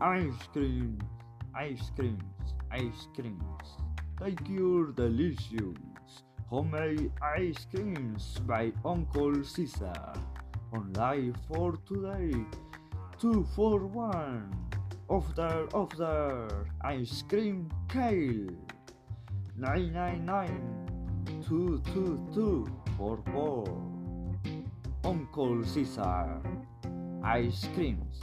Ice creams, ice creams, ice creams. Take your delicious homemade ice creams by Uncle Caesar. Only for today, two for one. After, after, ice cream kale. Nine, nine, nine, two, two, two, four, four. Uncle Caesar, ice creams.